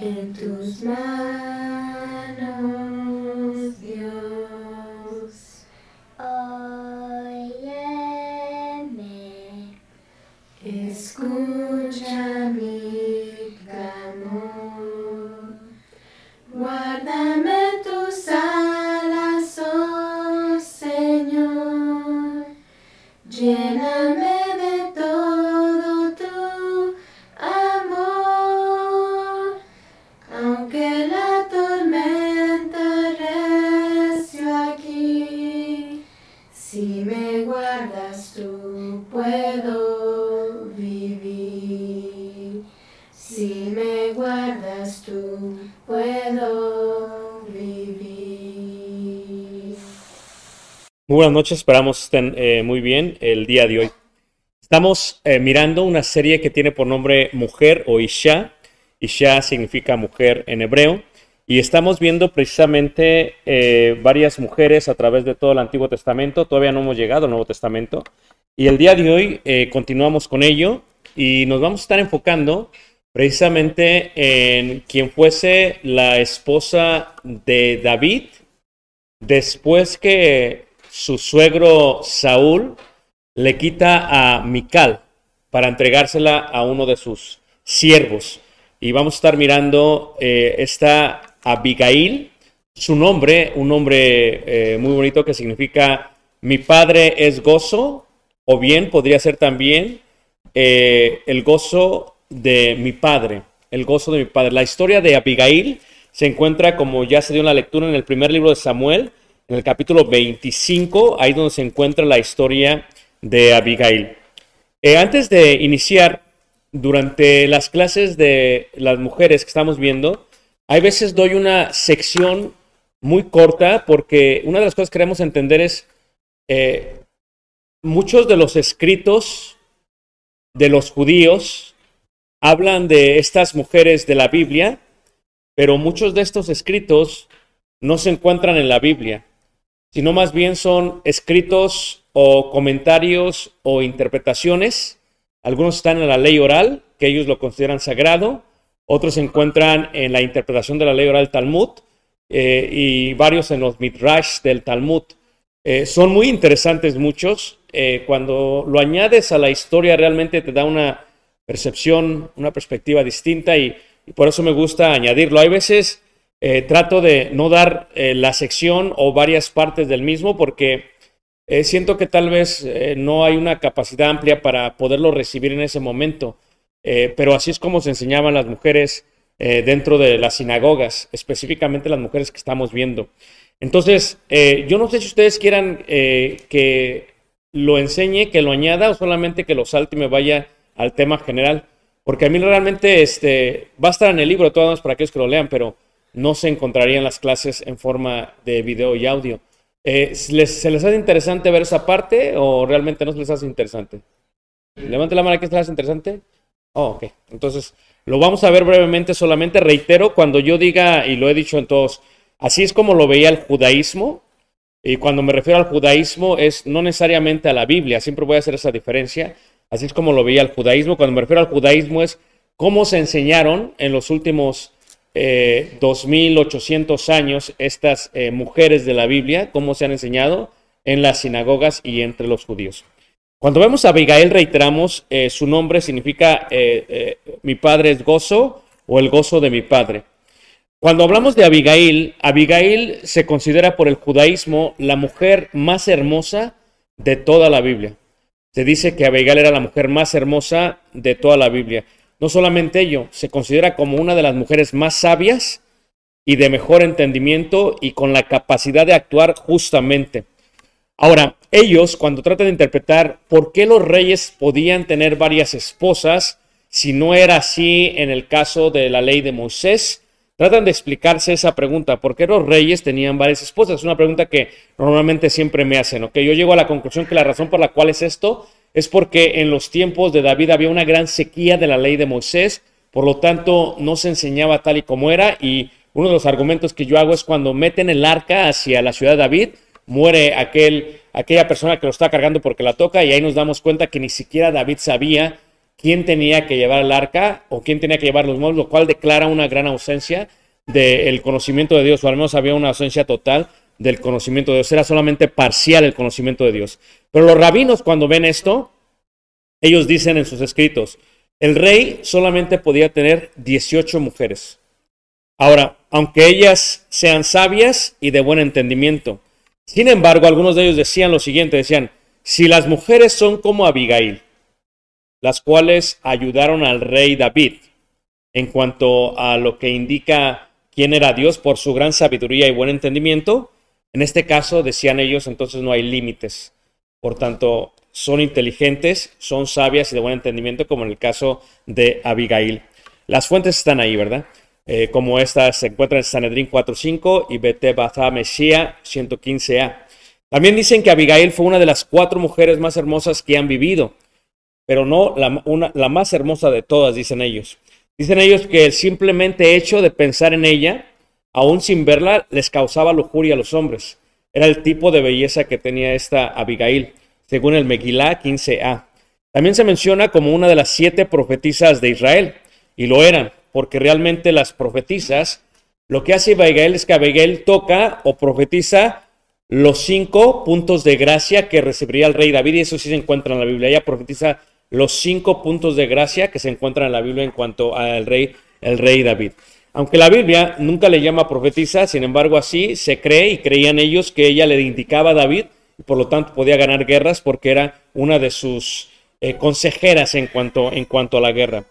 en tus manos, buenas noches, esperamos estén eh, muy bien el día de hoy. Estamos eh, mirando una serie que tiene por nombre Mujer o Isha. Isha significa mujer en hebreo. Y estamos viendo precisamente eh, varias mujeres a través de todo el Antiguo Testamento. Todavía no hemos llegado al Nuevo Testamento. Y el día de hoy continuamos con ello y nos vamos a estar enfocando precisamente en quien fuese la esposa de David después que su suegro Saúl le quita a Mical para entregársela a uno de sus siervos. Y vamos a estar mirando eh, esta Abigail, su nombre, un nombre eh, muy bonito que significa mi padre es gozo, o bien podría ser también eh, el gozo de mi padre, el gozo de mi padre. La historia de Abigail se encuentra, como ya se dio en la lectura, en el primer libro de Samuel, en el capítulo 25, ahí donde se encuentra la historia de Abigail. Eh, antes de iniciar, durante las clases de las mujeres que estamos viendo, hay veces doy una sección muy corta porque una de las cosas que queremos entender es eh, muchos de los escritos de los judíos hablan de estas mujeres de la Biblia, pero muchos de estos escritos no se encuentran en la Biblia, sino más bien son escritos o comentarios o interpretaciones. Algunos están en la ley oral, que ellos lo consideran sagrado, otros se encuentran en la interpretación de la ley oral Talmud eh, y varios en los midrash del Talmud. Eh, son muy interesantes muchos. Eh, cuando lo añades a la historia realmente te da una percepción, una perspectiva distinta y por eso me gusta añadirlo. Hay veces eh, trato de no dar eh, la sección o varias partes del mismo porque eh, siento que tal vez no hay una capacidad amplia para poderlo recibir en ese momento. Pero así es como se enseñaban las mujeres dentro de las sinagogas, específicamente las mujeres que estamos viendo. Entonces, yo no sé si ustedes quieran que lo enseñe, que lo añada o solamente que lo salte y me vaya al tema general. Porque a mí realmente este, va a estar en el libro todas para aquellos que lo lean, pero no se encontraría en las clases en forma de video y audio. Eh, ¿les- ¿Se les hace interesante ver esa parte o realmente no se les hace interesante? Levante la mano aquí, ¿se les hace interesante? Oh, ok. Entonces, lo vamos a ver brevemente solamente. Reitero, cuando yo diga, y lo he dicho en todos, así es como lo veía el judaísmo. Y cuando me refiero al judaísmo es no necesariamente a la Biblia, siempre voy a hacer esa diferencia. Así es como lo veía el judaísmo. Cuando me refiero al judaísmo es cómo se enseñaron en los últimos eh, 2800 años estas eh, mujeres de la Biblia, cómo se han enseñado en las sinagogas y entre los judíos. Cuando vemos a Abigail, reiteramos, eh, su nombre significa eh, mi padre es gozo o el gozo de mi padre. Cuando hablamos de Abigail, Abigail se considera por el judaísmo la mujer más hermosa de toda la Biblia. Se dice que Abigail era la mujer más hermosa de toda la Biblia. No solamente ello, se considera como una de las mujeres más sabias y de mejor entendimiento y con la capacidad de actuar justamente. Ahora, ellos cuando tratan de interpretar por qué los reyes podían tener varias esposas, si no era así en el caso de la ley de Moisés, tratan de explicarse esa pregunta, ¿por qué los reyes tenían varias esposas? Es una pregunta que normalmente siempre me hacen, ¿ok? Yo llego a la conclusión que la razón por la cual es esto es porque en los tiempos de David había una gran sequía de la ley de Moisés, por lo tanto no se enseñaba tal y como era y uno de los argumentos que yo hago es cuando meten el arca hacia la ciudad de David, muere aquel, aquella persona que lo está cargando porque la toca y ahí nos damos cuenta que ni siquiera David sabía quién tenía que llevar el arca o quién tenía que llevar los muebles, lo cual declara una gran ausencia del conocimiento de Dios, o al menos había una ausencia total del conocimiento de Dios, era solamente parcial el conocimiento de Dios. Pero los rabinos cuando ven esto, ellos dicen en sus escritos, el rey solamente podía tener 18 mujeres. Ahora, aunque ellas sean sabias y de buen entendimiento, sin embargo, algunos de ellos decían lo siguiente, decían, si las mujeres son como Abigail, las cuales ayudaron al rey David en cuanto a lo que indica quién era Dios por su gran sabiduría y buen entendimiento, en este caso decían ellos, entonces no hay límites. Por tanto, son inteligentes, son sabias y de buen entendimiento, como en el caso de Abigail. Las fuentes están ahí, ¿verdad? Eh, como esta se encuentra en Sanedrín 4.5 y Bete Batha Mesía 115a. También dicen que Abigail fue una de las cuatro mujeres más hermosas que han vivido pero no la, la más hermosa de todas, dicen ellos. Dicen ellos que el simplemente hecho de pensar en ella, aún sin verla, les causaba lujuria a los hombres. Era el tipo de belleza que tenía esta Abigail, según el Megilá 15a. También se menciona como una de las siete profetisas de Israel, y lo eran, porque realmente las profetisas, lo que hace Abigail es que Abigail toca o profetiza los cinco puntos de gracia que recibiría el rey David, y eso sí se encuentra en la Biblia. Ella profetiza los cinco puntos de gracia que se encuentran en la Biblia en cuanto al rey, el rey David. Aunque la Biblia nunca le llama profetisa, sin embargo así se cree y creían ellos que ella le indicaba a David y por lo tanto podía ganar guerras porque era una de sus eh, consejeras en cuanto, en cuanto a la guerra.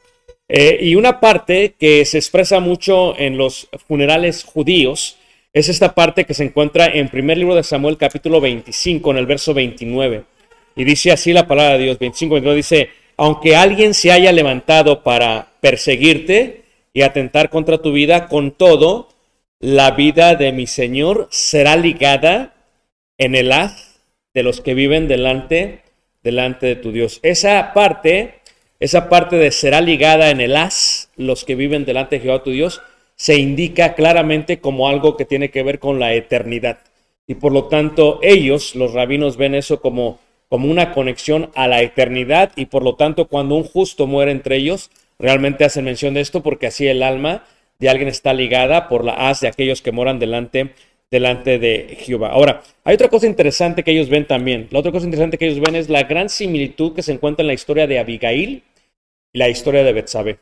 Eh, y una parte que se expresa mucho en los funerales judíos es esta parte que se encuentra en primer libro de Samuel capítulo 25 en el verso 29. Y dice así la palabra de Dios, 25, 29, dice, aunque alguien se haya levantado para perseguirte y atentar contra tu vida, con todo, la vida de mi Señor será ligada en el haz de los que viven delante, delante de tu Dios. Esa parte, esa parte de será ligada en el haz, los que viven delante de Jehová tu Dios, se indica claramente como algo que tiene que ver con la eternidad. Y por lo tanto, ellos, los rabinos, ven eso como como una conexión a la eternidad y por lo tanto cuando un justo muere entre ellos, realmente hacen mención de esto porque así el alma de alguien está ligada por la haz de aquellos que moran delante, delante de Jehová. Ahora, hay otra cosa interesante que ellos ven también. La otra cosa interesante que ellos ven es la gran similitud que se encuentra en la historia de Abigail y la historia de Betsabé.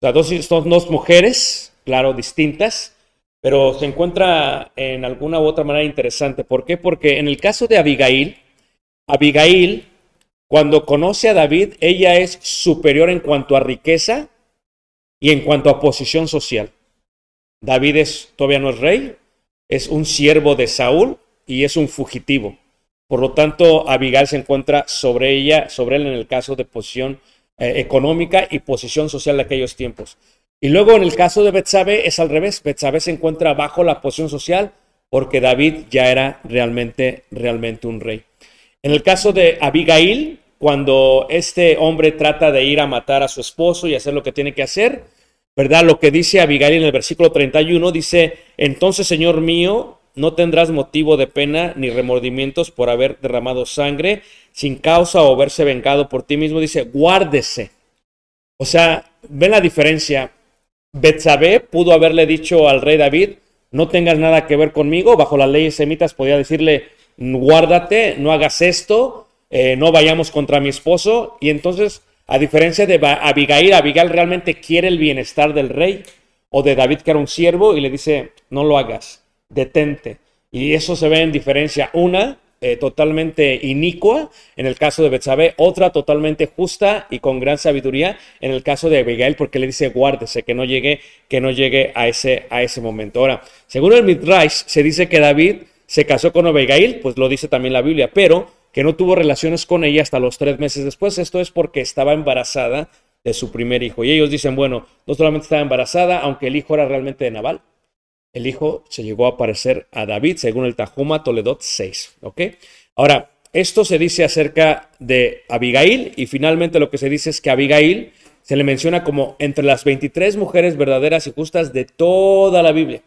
O dos, dos mujeres, claro, distintas, pero se encuentra en alguna u otra manera interesante. ¿Por qué? Porque en el caso de Abigail, Abigail, cuando conoce a David, ella es superior en cuanto a riqueza y en cuanto a posición social. David es, todavía no es rey, es un siervo de Saúl y es un fugitivo. Por lo tanto, Abigail se encuentra sobre ella, sobre él en el caso de posición eh, económica y posición social de aquellos tiempos. Y luego en el caso de Betsabé es al revés. Betsabé se encuentra bajo la posición social porque David ya era realmente, realmente un rey. En el caso de Abigail, cuando este hombre trata de ir a matar a su esposo y hacer lo que tiene que hacer, ¿verdad? Lo que dice Abigail en el versículo 31 dice, entonces, Señor mío, no tendrás motivo de pena ni remordimientos por haber derramado sangre sin causa o haberse vengado por ti mismo. Dice, guárdese. O sea, ven la diferencia. Betsabé pudo haberle dicho al rey David, no tengas nada que ver conmigo. Bajo las leyes semitas podía decirle, guárdate, no hagas esto, eh, no vayamos contra mi esposo. Y entonces, a diferencia de Abigail, Abigail realmente quiere el bienestar del rey. o de David que era un siervo y le dice, no lo hagas, detente. Y eso se ve en diferencia. Una, eh, totalmente inicua en el caso de Betsabé, otra totalmente justa y con gran sabiduría en el caso de Abigail, porque le dice guárdese, que no llegue, que no llegue a ese, a ese momento. Ahora, según el Midrash, se dice que David se casó con Abigail, pues lo dice también la Biblia, pero que no tuvo relaciones con ella hasta los tres meses después. Esto es porque estaba embarazada de su primer hijo. Y ellos dicen, bueno, no solamente estaba embarazada, aunque el hijo era realmente de Naval, el hijo se llegó a parecer a David, según el Tajuma Toledot 6. ¿Ok? Ahora, esto se dice acerca de Abigail y finalmente lo que se dice es que Abigail se le menciona como entre las 23 mujeres verdaderas y justas de toda la Biblia.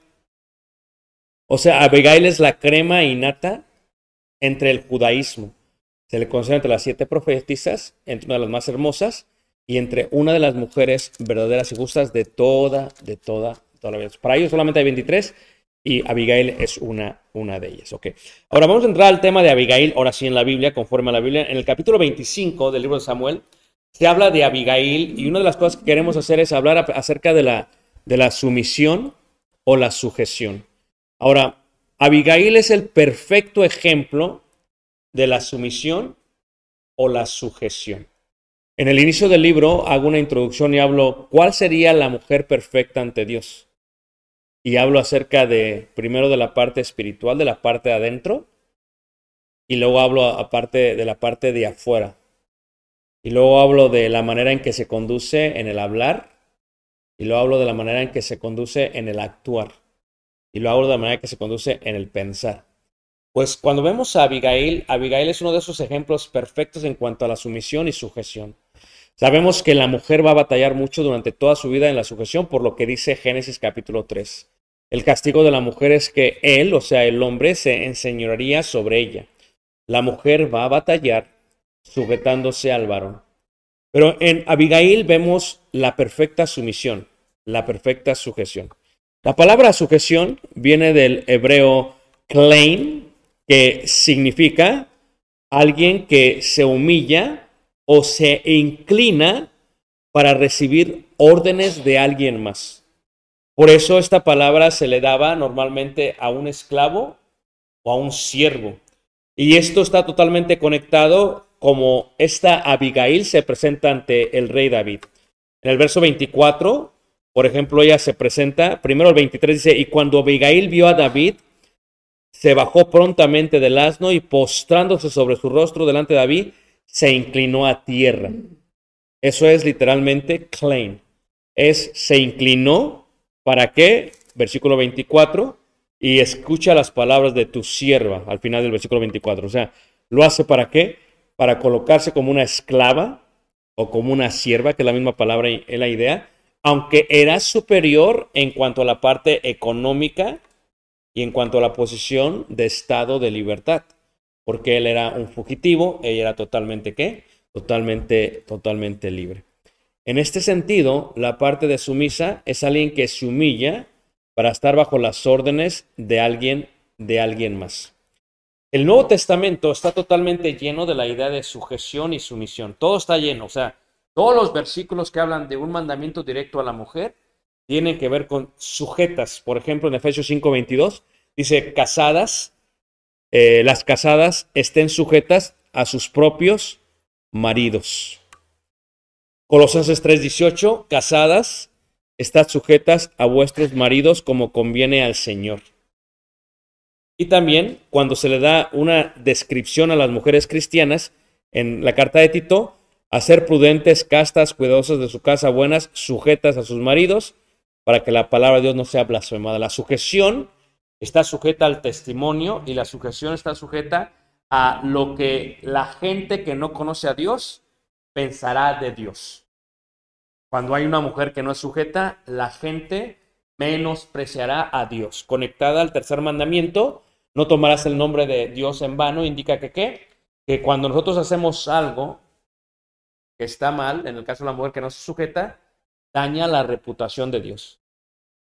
O sea, Abigail es la crema innata entre el judaísmo. Se le considera entre las siete profetisas, entre una de las más hermosas y entre una de las mujeres verdaderas y justas de toda, de toda para ellos solamente hay 23 y Abigail es una, una de ellas. Okay. Ahora vamos a entrar al tema de Abigail, ahora sí en la Biblia, conforme a la Biblia. En el capítulo 25 del libro de Samuel se habla de Abigail y una de las cosas que queremos hacer es hablar acerca de la, de la sumisión o la sujeción. Ahora, Abigail es el perfecto ejemplo de la sumisión o la sujeción. En el inicio del libro hago una introducción y hablo cuál sería la mujer perfecta ante Dios y hablo acerca de, primero de la parte espiritual, de la parte de adentro, y luego hablo aparte de la parte de afuera. Y luego hablo de la manera en que se conduce en el hablar, y luego hablo de la manera en que se conduce en el actuar, y luego hablo de la manera que se conduce en el pensar. Pues cuando vemos a Abigail, Abigail es uno de esos ejemplos perfectos en cuanto a la sumisión y sujeción. Sabemos que la mujer va a batallar mucho durante toda su vida en la sujeción, por lo que dice Génesis capítulo 3. El castigo de la mujer es que él, o sea, el hombre, se enseñoraría sobre ella. La mujer va a batallar sujetándose al varón. Pero en Abigail vemos la perfecta sumisión, la perfecta sujeción. La palabra sujeción viene del hebreo klein, que significa alguien que se humilla o se inclina para recibir órdenes de alguien más. Por eso esta palabra se le daba normalmente a un esclavo o a un siervo. Y esto está totalmente conectado como esta Abigail se presenta ante el rey David. En el verso 24, por ejemplo, ella se presenta, primero el 23 dice, y cuando Abigail vio a David, se bajó prontamente del asno y postrándose sobre su rostro delante de David, se inclinó a tierra. Eso es literalmente claim. Es se inclinó para qué? Versículo 24. Y escucha las palabras de tu sierva al final del versículo 24. O sea, ¿lo hace para qué? Para colocarse como una esclava o como una sierva, que es la misma palabra y la idea, aunque era superior en cuanto a la parte económica y en cuanto a la posición de estado de libertad porque él era un fugitivo, ella era totalmente qué? Totalmente, totalmente libre. En este sentido, la parte de sumisa es alguien que se humilla para estar bajo las órdenes de alguien, de alguien más. El Nuevo Testamento está totalmente lleno de la idea de sujeción y sumisión. Todo está lleno, o sea, todos los versículos que hablan de un mandamiento directo a la mujer tienen que ver con sujetas. Por ejemplo, en Efesios 5:22 dice, casadas, eh, las casadas estén sujetas a sus propios maridos. Colosenses 3:18, casadas, estad sujetas a vuestros maridos como conviene al Señor. Y también cuando se le da una descripción a las mujeres cristianas en la carta de Tito, a ser prudentes, castas, cuidadosas de su casa, buenas, sujetas a sus maridos, para que la palabra de Dios no sea blasfemada. La sujeción está sujeta al testimonio y la sujeción está sujeta a lo que la gente que no conoce a Dios pensará de Dios. Cuando hay una mujer que no es sujeta, la gente menospreciará a Dios. Conectada al tercer mandamiento, no tomarás el nombre de Dios en vano, indica que qué? Que cuando nosotros hacemos algo que está mal, en el caso de la mujer que no se sujeta, daña la reputación de Dios.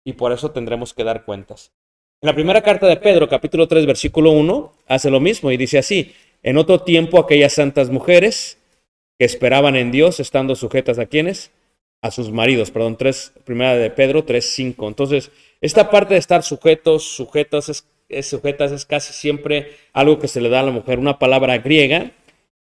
Y por eso tendremos que dar cuentas. En la primera carta de Pedro, capítulo 3, versículo 1, hace lo mismo y dice así, en otro tiempo aquellas santas mujeres que esperaban en Dios, estando sujetas a quienes? a sus maridos, perdón, 3, primera de Pedro 3.5. Entonces, esta parte de estar sujetos, sujetos, es, es, sujetas es casi siempre algo que se le da a la mujer, una palabra griega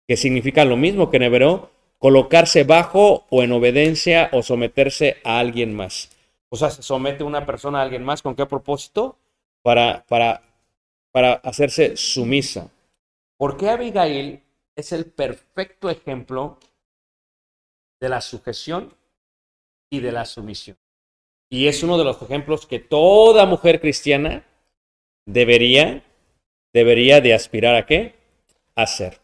que significa lo mismo que en hebreo, colocarse bajo o en obediencia o someterse a alguien más. O sea, se somete una persona a alguien más, ¿con qué propósito? Para, para, para hacerse sumisa. ¿Por qué Abigail es el perfecto ejemplo de la sujeción y de la sumisión. Y es uno de los ejemplos que toda mujer cristiana debería, debería de aspirar a qué? A hacer.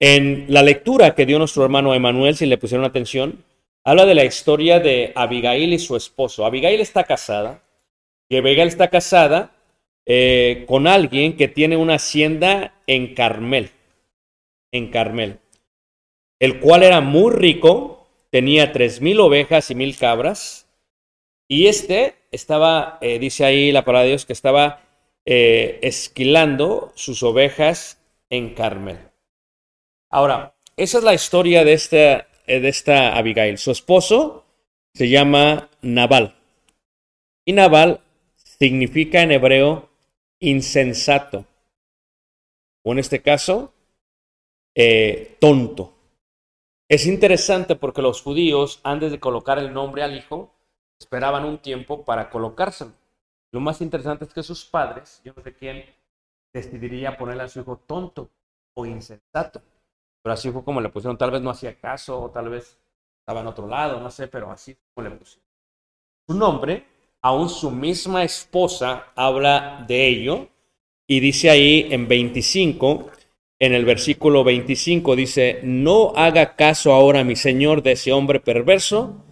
En la lectura que dio nuestro hermano Emanuel, si le pusieron atención, habla de la historia de Abigail y su esposo. Abigail está casada, y Abigail está casada eh, con alguien que tiene una hacienda en Carmel en Carmel, el cual era muy rico, tenía tres mil ovejas y mil cabras, y este estaba, eh, dice ahí la palabra de Dios, que estaba eh, esquilando sus ovejas en Carmel. Ahora, esa es la historia de esta, eh, de esta Abigail. Su esposo se llama Nabal. Y Nabal significa en hebreo insensato. O en este caso, eh, tonto. Es interesante porque los judíos, antes de colocar el nombre al hijo, esperaban un tiempo para colocárselo. Lo más interesante es que sus padres, yo no sé quién, decidiría ponerle a su hijo tonto o insensato. Pero así fue como le pusieron. Tal vez no hacía caso o tal vez estaba en otro lado, no sé, pero así como le pusieron. Su nombre, aún su misma esposa habla de ello y dice ahí en 25 en el versículo 25 dice, no haga caso ahora mi señor de ese hombre perverso,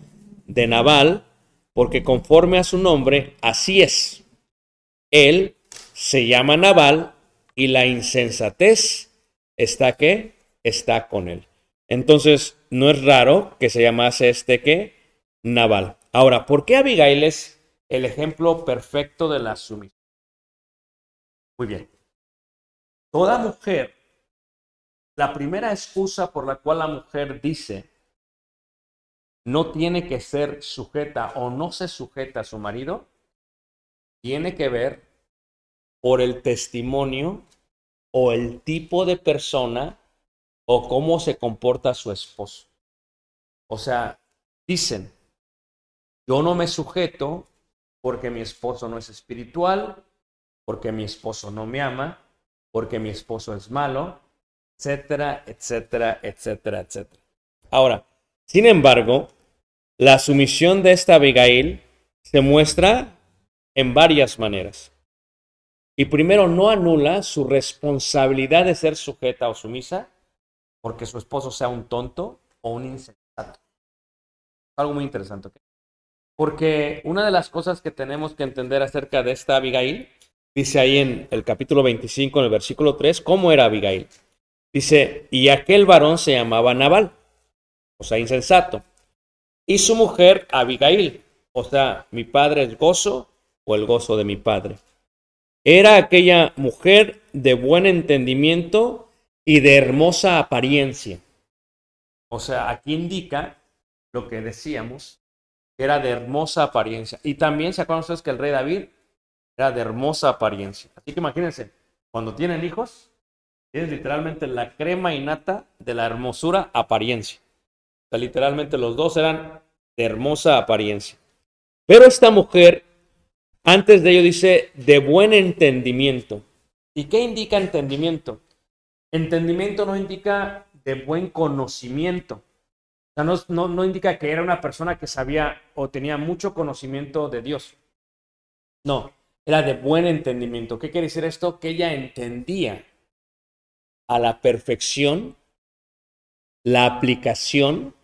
de Nabal, porque conforme a su nombre, así es. Él se llama Nabal y la insensatez está que está con él. Entonces, no es raro que se llamase este que Nabal. Ahora, ¿por qué Abigail es el ejemplo perfecto de la sumisión? Muy bien. Toda mujer la primera excusa por la cual la mujer dice no tiene que ser sujeta o no se sujeta a su marido, tiene que ver por el testimonio o el tipo de persona o cómo se comporta su esposo. O sea, dicen, yo no me sujeto porque mi esposo no es espiritual, porque mi esposo no me ama, porque mi esposo es malo, etcétera, etcétera, etcétera, etcétera. Ahora, sin embargo, la sumisión de esta Abigail se muestra en varias maneras. Y primero, no anula su responsabilidad de ser sujeta o sumisa porque su esposo sea un tonto o un insensato. Algo muy interesante. Porque una de las cosas que tenemos que entender acerca de esta Abigail, dice ahí en el capítulo 25, en el versículo 3, cómo era Abigail. Dice, y aquel varón se llamaba Nabal, o sea, insensato. Y su mujer Abigail, o sea, mi padre es gozo o el gozo de mi padre. Era aquella mujer de buen entendimiento y de hermosa apariencia. O sea, aquí indica lo que decíamos, era de hermosa apariencia. Y también se acuerdan ustedes que el rey David era de hermosa apariencia. Así que imagínense, cuando tienen hijos, es literalmente la crema innata de la hermosura apariencia. O sea, literalmente los dos eran de hermosa apariencia. Pero esta mujer, antes de ello, dice de buen entendimiento. ¿Y qué indica entendimiento? Entendimiento no indica de buen conocimiento. O sea, no, no, no indica que era una persona que sabía o tenía mucho conocimiento de Dios. No, era de buen entendimiento. ¿Qué quiere decir esto? Que ella entendía a la perfección la aplicación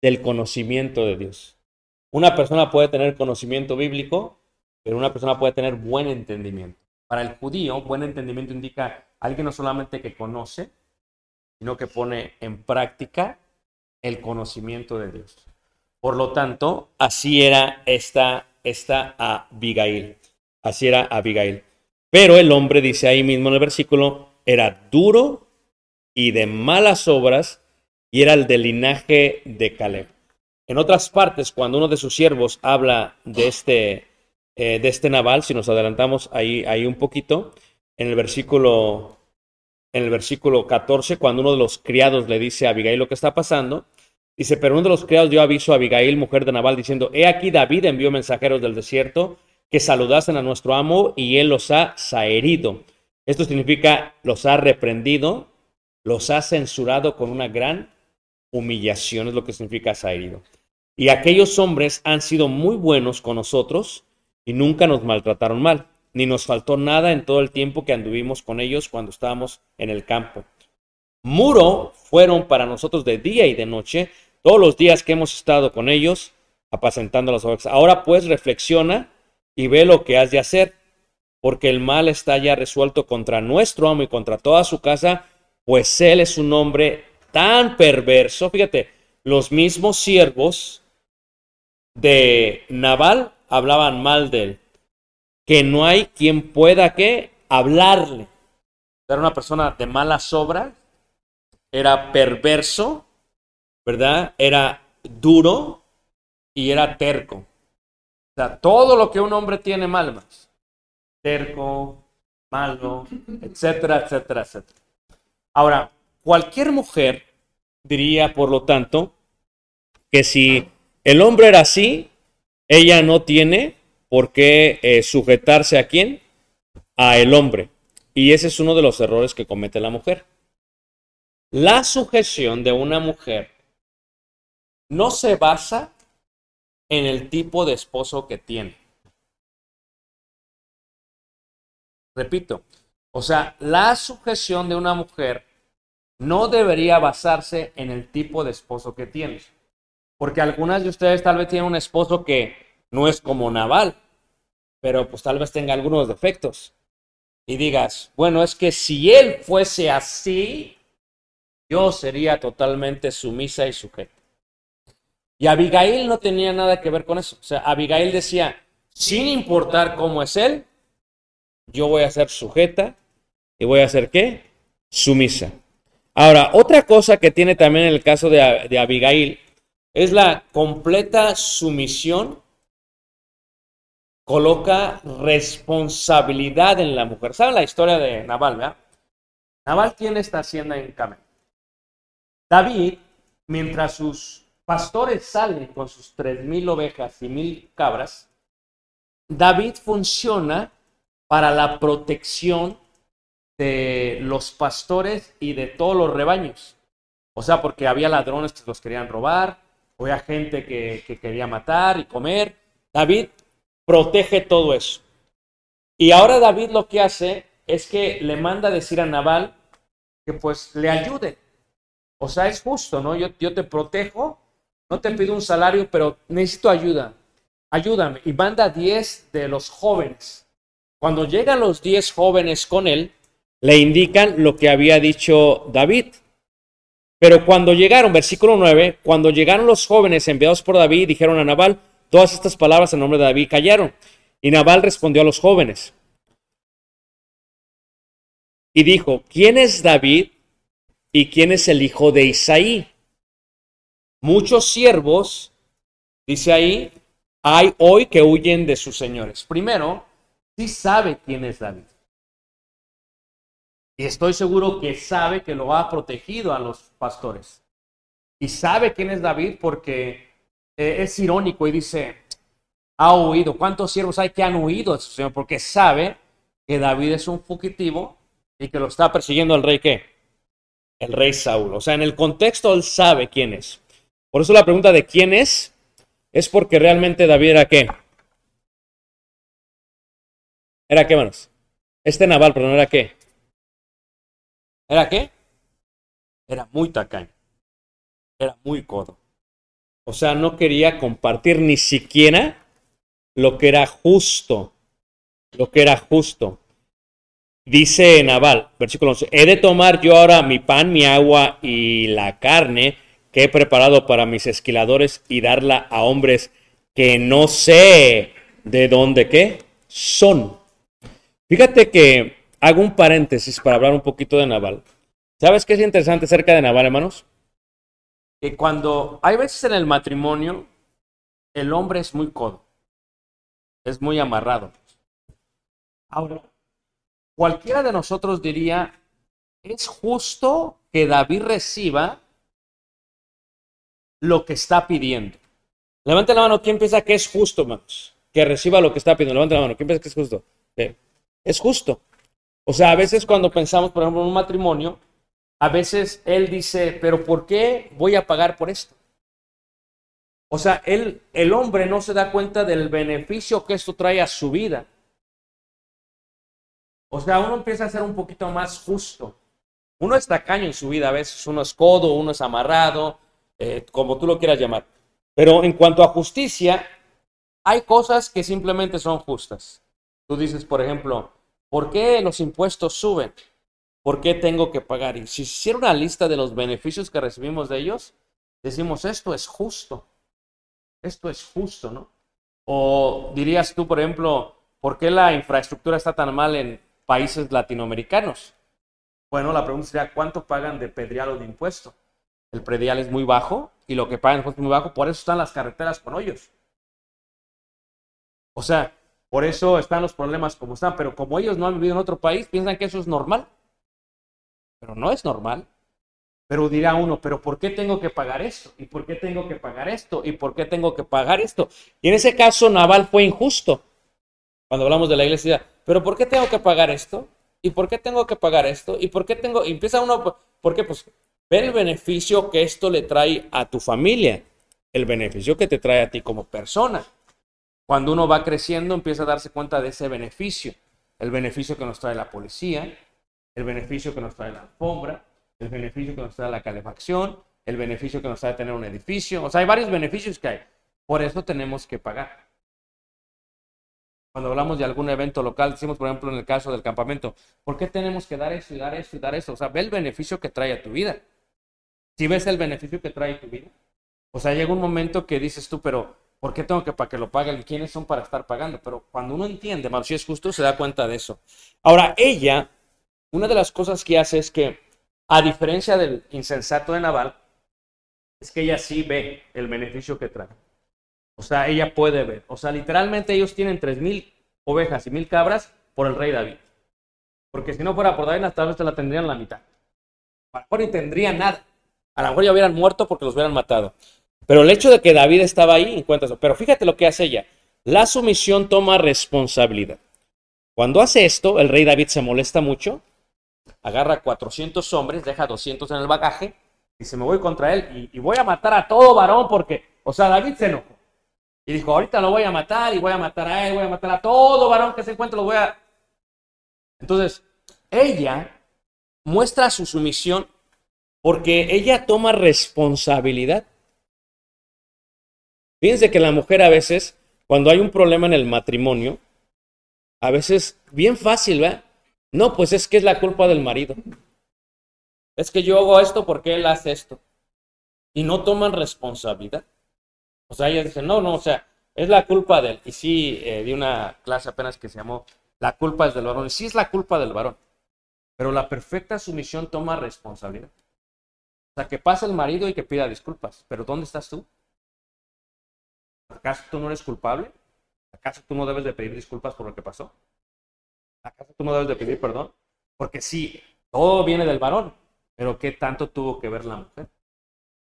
del conocimiento de Dios. Una persona puede tener conocimiento bíblico, pero una persona puede tener buen entendimiento. Para el judío, buen entendimiento indica alguien no solamente que conoce, sino que pone en práctica el conocimiento de Dios. Por lo tanto, así era esta, esta Abigail. Así era Abigail. Pero el hombre dice ahí mismo en el versículo, era duro y de malas obras y era el del linaje de Caleb. En otras partes, cuando uno de sus siervos habla de este, eh, de este Nabal, si nos adelantamos ahí, ahí un poquito, en el versículo en el versículo 14, cuando uno de los criados le dice a Abigail lo que está pasando, dice, pero uno de los criados dio aviso a Abigail, mujer de Nabal, diciendo, he aquí David envió mensajeros del desierto que saludasen a nuestro amo y él los ha saherido. Esto significa los ha reprendido, los ha censurado con una gran humillación, es lo que significa saherido. Y aquellos hombres han sido muy buenos con nosotros y nunca nos maltrataron mal ni nos faltó nada en todo el tiempo que anduvimos con ellos cuando estábamos en el campo. Muro fueron para nosotros de día y de noche, todos los días que hemos estado con ellos, apacentando las ovejas. Ahora pues reflexiona y ve lo que has de hacer, porque el mal está ya resuelto contra nuestro amo y contra toda su casa, pues él es un hombre tan perverso. Fíjate, los mismos siervos de Naval hablaban mal de él que no hay quien pueda que hablarle. Era una persona de malas obras, era perverso, ¿verdad? Era duro y era terco. O sea, todo lo que un hombre tiene mal más. Terco, malo, etcétera, etcétera, etcétera. Ahora, cualquier mujer diría, por lo tanto, que si el hombre era así, ella no tiene ¿Por qué eh, sujetarse a quién? A el hombre. Y ese es uno de los errores que comete la mujer. La sujeción de una mujer no se basa en el tipo de esposo que tiene. Repito, o sea, la sujeción de una mujer no debería basarse en el tipo de esposo que tiene. Porque algunas de ustedes tal vez tienen un esposo que no es como Naval, pero pues tal vez tenga algunos defectos. Y digas, bueno, es que si él fuese así, yo sería totalmente sumisa y sujeta. Y Abigail no tenía nada que ver con eso. O sea, Abigail decía, sin importar cómo es él, yo voy a ser sujeta y voy a ser qué? Sumisa. Ahora, otra cosa que tiene también el caso de, de Abigail es la completa sumisión coloca responsabilidad en la mujer. ¿Saben la historia de Naval, verdad? Naval tiene esta hacienda en Camel. David, mientras sus pastores salen con sus tres mil ovejas y mil cabras, David funciona para la protección de los pastores y de todos los rebaños. O sea, porque había ladrones que los querían robar, había gente que, que quería matar y comer. David protege todo eso. Y ahora David lo que hace es que le manda decir a Nabal que pues le ayude. O sea, es justo, ¿no? Yo, yo te protejo, no te pido un salario, pero necesito ayuda. Ayúdame. Y manda a 10 de los jóvenes. Cuando llegan los 10 jóvenes con él, le indican lo que había dicho David. Pero cuando llegaron, versículo 9, cuando llegaron los jóvenes enviados por David, dijeron a Nabal, Todas estas palabras en nombre de David callaron. Y Nabal respondió a los jóvenes. Y dijo, ¿quién es David y quién es el hijo de Isaí? Muchos siervos, dice ahí, hay hoy que huyen de sus señores. Primero, sí sabe quién es David. Y estoy seguro que sabe que lo ha protegido a los pastores. Y sabe quién es David porque eh, es irónico y dice, ha huido. ¿Cuántos siervos hay que han huido su Señor? Porque sabe que David es un fugitivo y que lo está persiguiendo el rey qué? El rey Saúl. O sea, en el contexto él sabe quién es. Por eso la pregunta de quién es es porque realmente David era qué. ¿Era qué, manos? Este naval, pero no era qué. ¿Era qué? Era muy tacaño. Era muy codo. O sea, no quería compartir ni siquiera lo que era justo. Lo que era justo. Dice Naval, versículo 11, he de tomar yo ahora mi pan, mi agua y la carne que he preparado para mis esquiladores y darla a hombres que no sé de dónde qué son. Fíjate que hago un paréntesis para hablar un poquito de Naval. ¿Sabes qué es interesante acerca de Naval, hermanos? que cuando hay veces en el matrimonio, el hombre es muy codo, es muy amarrado. Ahora, cualquiera de nosotros diría, es justo que David reciba lo que está pidiendo. Levante la mano, ¿quién piensa que es justo, hermanos? Que reciba lo que está pidiendo. Levante la mano, ¿quién piensa que es justo? Es justo. O sea, a veces cuando pensamos, por ejemplo, en un matrimonio, a veces él dice, pero ¿por qué voy a pagar por esto? O sea, él, el hombre no se da cuenta del beneficio que esto trae a su vida. O sea, uno empieza a ser un poquito más justo. Uno es tacaño en su vida, a veces uno es codo, uno es amarrado, eh, como tú lo quieras llamar. Pero en cuanto a justicia, hay cosas que simplemente son justas. Tú dices, por ejemplo, ¿por qué los impuestos suben? ¿Por qué tengo que pagar? Y si hiciera una lista de los beneficios que recibimos de ellos, decimos, esto es justo. Esto es justo, ¿no? O dirías tú, por ejemplo, ¿por qué la infraestructura está tan mal en países latinoamericanos? Bueno, la pregunta sería, ¿cuánto pagan de predial o de impuesto? El predial es muy bajo y lo que pagan es muy bajo, por eso están las carreteras con hoyos. O sea, por eso están los problemas como están, pero como ellos no han vivido en otro país, piensan que eso es normal pero no es normal. Pero dirá uno, pero ¿por qué tengo que pagar esto? ¿Y por qué tengo que pagar esto? ¿Y por qué tengo que pagar esto? Y en ese caso Naval fue injusto. Cuando hablamos de la iglesia, pero ¿por qué tengo que pagar esto? ¿Y por qué tengo que pagar esto? ¿Y por qué tengo? Y empieza uno, ¿por qué? Pues ver el beneficio que esto le trae a tu familia, el beneficio que te trae a ti como persona. Cuando uno va creciendo, empieza a darse cuenta de ese beneficio, el beneficio que nos trae la policía, el beneficio que nos trae la alfombra, el beneficio que nos trae la calefacción, el beneficio que nos trae tener un edificio. O sea, hay varios beneficios que hay. Por eso tenemos que pagar. Cuando hablamos de algún evento local, decimos, por ejemplo, en el caso del campamento, ¿por qué tenemos que dar eso y dar eso y dar eso? O sea, ve el beneficio que trae a tu vida. Si ves el beneficio que trae a tu vida. O sea, llega un momento que dices tú, pero ¿por qué tengo que para que lo paguen? ¿Quiénes son para estar pagando? Pero cuando uno entiende, si es justo, se da cuenta de eso. Ahora, ella una de las cosas que hace es que, a diferencia del insensato de Naval, es que ella sí ve el beneficio que trae. O sea, ella puede ver. O sea, literalmente ellos tienen tres mil ovejas y mil cabras por el rey David. Porque si no fuera por David, tal vez te la tendrían la mitad. A lo mejor ni tendrían nada. A lo mejor ya hubieran muerto porque los hubieran matado. Pero el hecho de que David estaba ahí, encuentra eso. Pero fíjate lo que hace ella. La sumisión toma responsabilidad. Cuando hace esto, el rey David se molesta mucho agarra 400 hombres, deja 200 en el bagaje, y se me voy contra él y, voy a matar a todo varón porque, o sea, David se enojó. Y dijo, ahorita lo voy a matar y voy a matar a él, voy a matar a todo varón que se encuentre, lo voy a... Entonces, ella muestra su sumisión porque ella toma responsabilidad. Fíjense que la mujer a veces, cuando hay un problema en el matrimonio, a veces bien fácil, ¿verdad? No, pues es que es la culpa del marido. Es que yo hago esto porque él hace esto. Y no toman responsabilidad. O sea, ella dice, no, no, o sea, es la culpa de él. Y sí, eh, di una clase apenas que se llamó La culpa es del varón. Y sí es la culpa del varón. Pero la perfecta sumisión toma responsabilidad. O sea, que pasa el marido y que pida disculpas. Pero ¿dónde estás tú? ¿Acaso tú no eres culpable? ¿Acaso tú no debes de pedir disculpas por lo que pasó? ¿Acaso tú no debes de pedir perdón? Porque sí, todo viene del varón, pero ¿qué tanto tuvo que ver la mujer?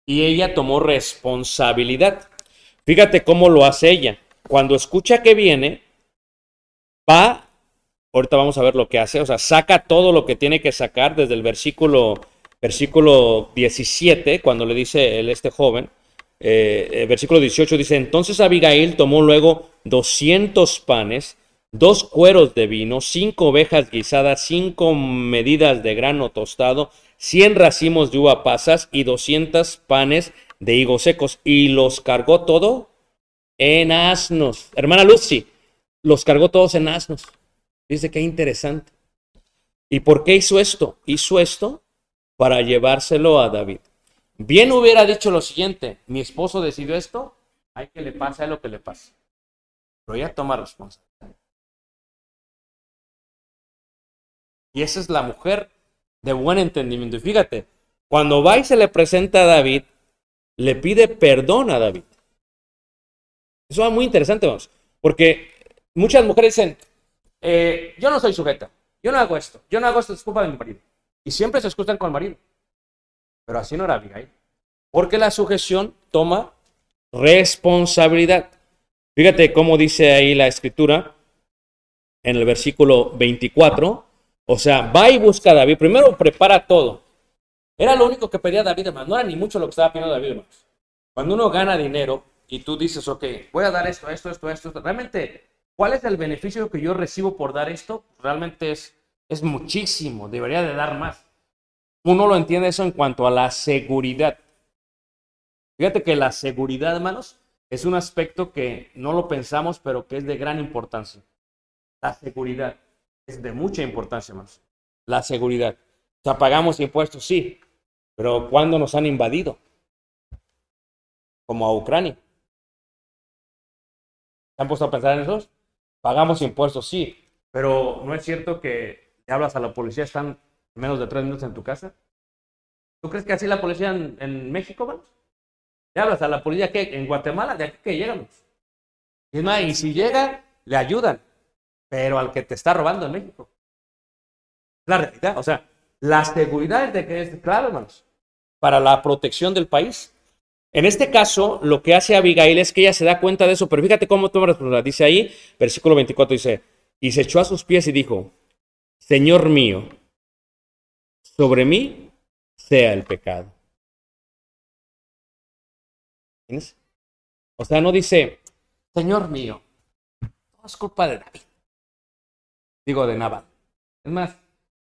Y ella tomó responsabilidad. Fíjate cómo lo hace ella. Cuando escucha que viene, va, ahorita vamos a ver lo que hace, o sea, saca todo lo que tiene que sacar desde el versículo, versículo 17, cuando le dice el, este joven, eh, eh, versículo 18 dice, entonces Abigail tomó luego 200 panes, dos cueros de vino, cinco ovejas guisadas, cinco medidas de grano tostado, cien racimos de uva pasas y doscientos panes de higos secos. Y los cargó todo en asnos. Hermana Lucy, los cargó todos en asnos. Dice que interesante. ¿Y por qué hizo esto? Hizo esto para llevárselo a David. Bien hubiera dicho lo siguiente, mi esposo decidió esto, hay que le pase a lo que le pase. Pero ella toma responsabilidad. Y esa es la mujer de buen entendimiento. Y fíjate, cuando va y se le presenta a David, le pide perdón a David. Eso es muy interesante, vamos, porque muchas mujeres dicen, eh, yo no soy sujeta, yo no hago esto, yo no hago esto, es culpa de mi marido. Y siempre se escuchan con el marido. Pero así no era Abigail. Porque la sujeción toma responsabilidad. Fíjate cómo dice ahí la escritura en el versículo 24. O sea, va y busca a David. Primero prepara todo. Era lo único que pedía David, hermano. No era ni mucho lo que estaba pidiendo David. Cuando uno gana dinero y tú dices, ok, voy a dar esto, esto, esto, esto, realmente, ¿cuál es el beneficio que yo recibo por dar esto? Realmente es, es muchísimo. Debería de dar más. Uno lo entiende eso en cuanto a la seguridad. Fíjate que la seguridad, hermanos, es un aspecto que no lo pensamos, pero que es de gran importancia. La seguridad es de mucha importancia, hermanos. La seguridad. O sea, pagamos impuestos, sí, pero ¿cuándo nos han invadido? Como a Ucrania. ¿Se han puesto a pensar en eso? Pagamos impuestos, sí, pero no es cierto que hablas a la policía, están menos de tres minutos en tu casa. ¿Tú crees que así la policía en, México, vamos? Le hablas a la policía que en Guatemala, de aquí que llegamos. Y más, y si llegan, le ayudan. Pero al que te está robando en México. La realidad, o sea, la seguridad es de que es claro, hermanos, para la protección del país. En este caso, lo que hace Abigail es que ella se da cuenta de eso, pero fíjate cómo toma responsabilidad. Dice ahí, versículo 24, dice, y se echó a sus pies y dijo, Señor mío, sobre mí sea el pecado. ¿Tienes? O sea, no dice, Señor mío, todo es culpa de David. Digo, de Nabal. Es más,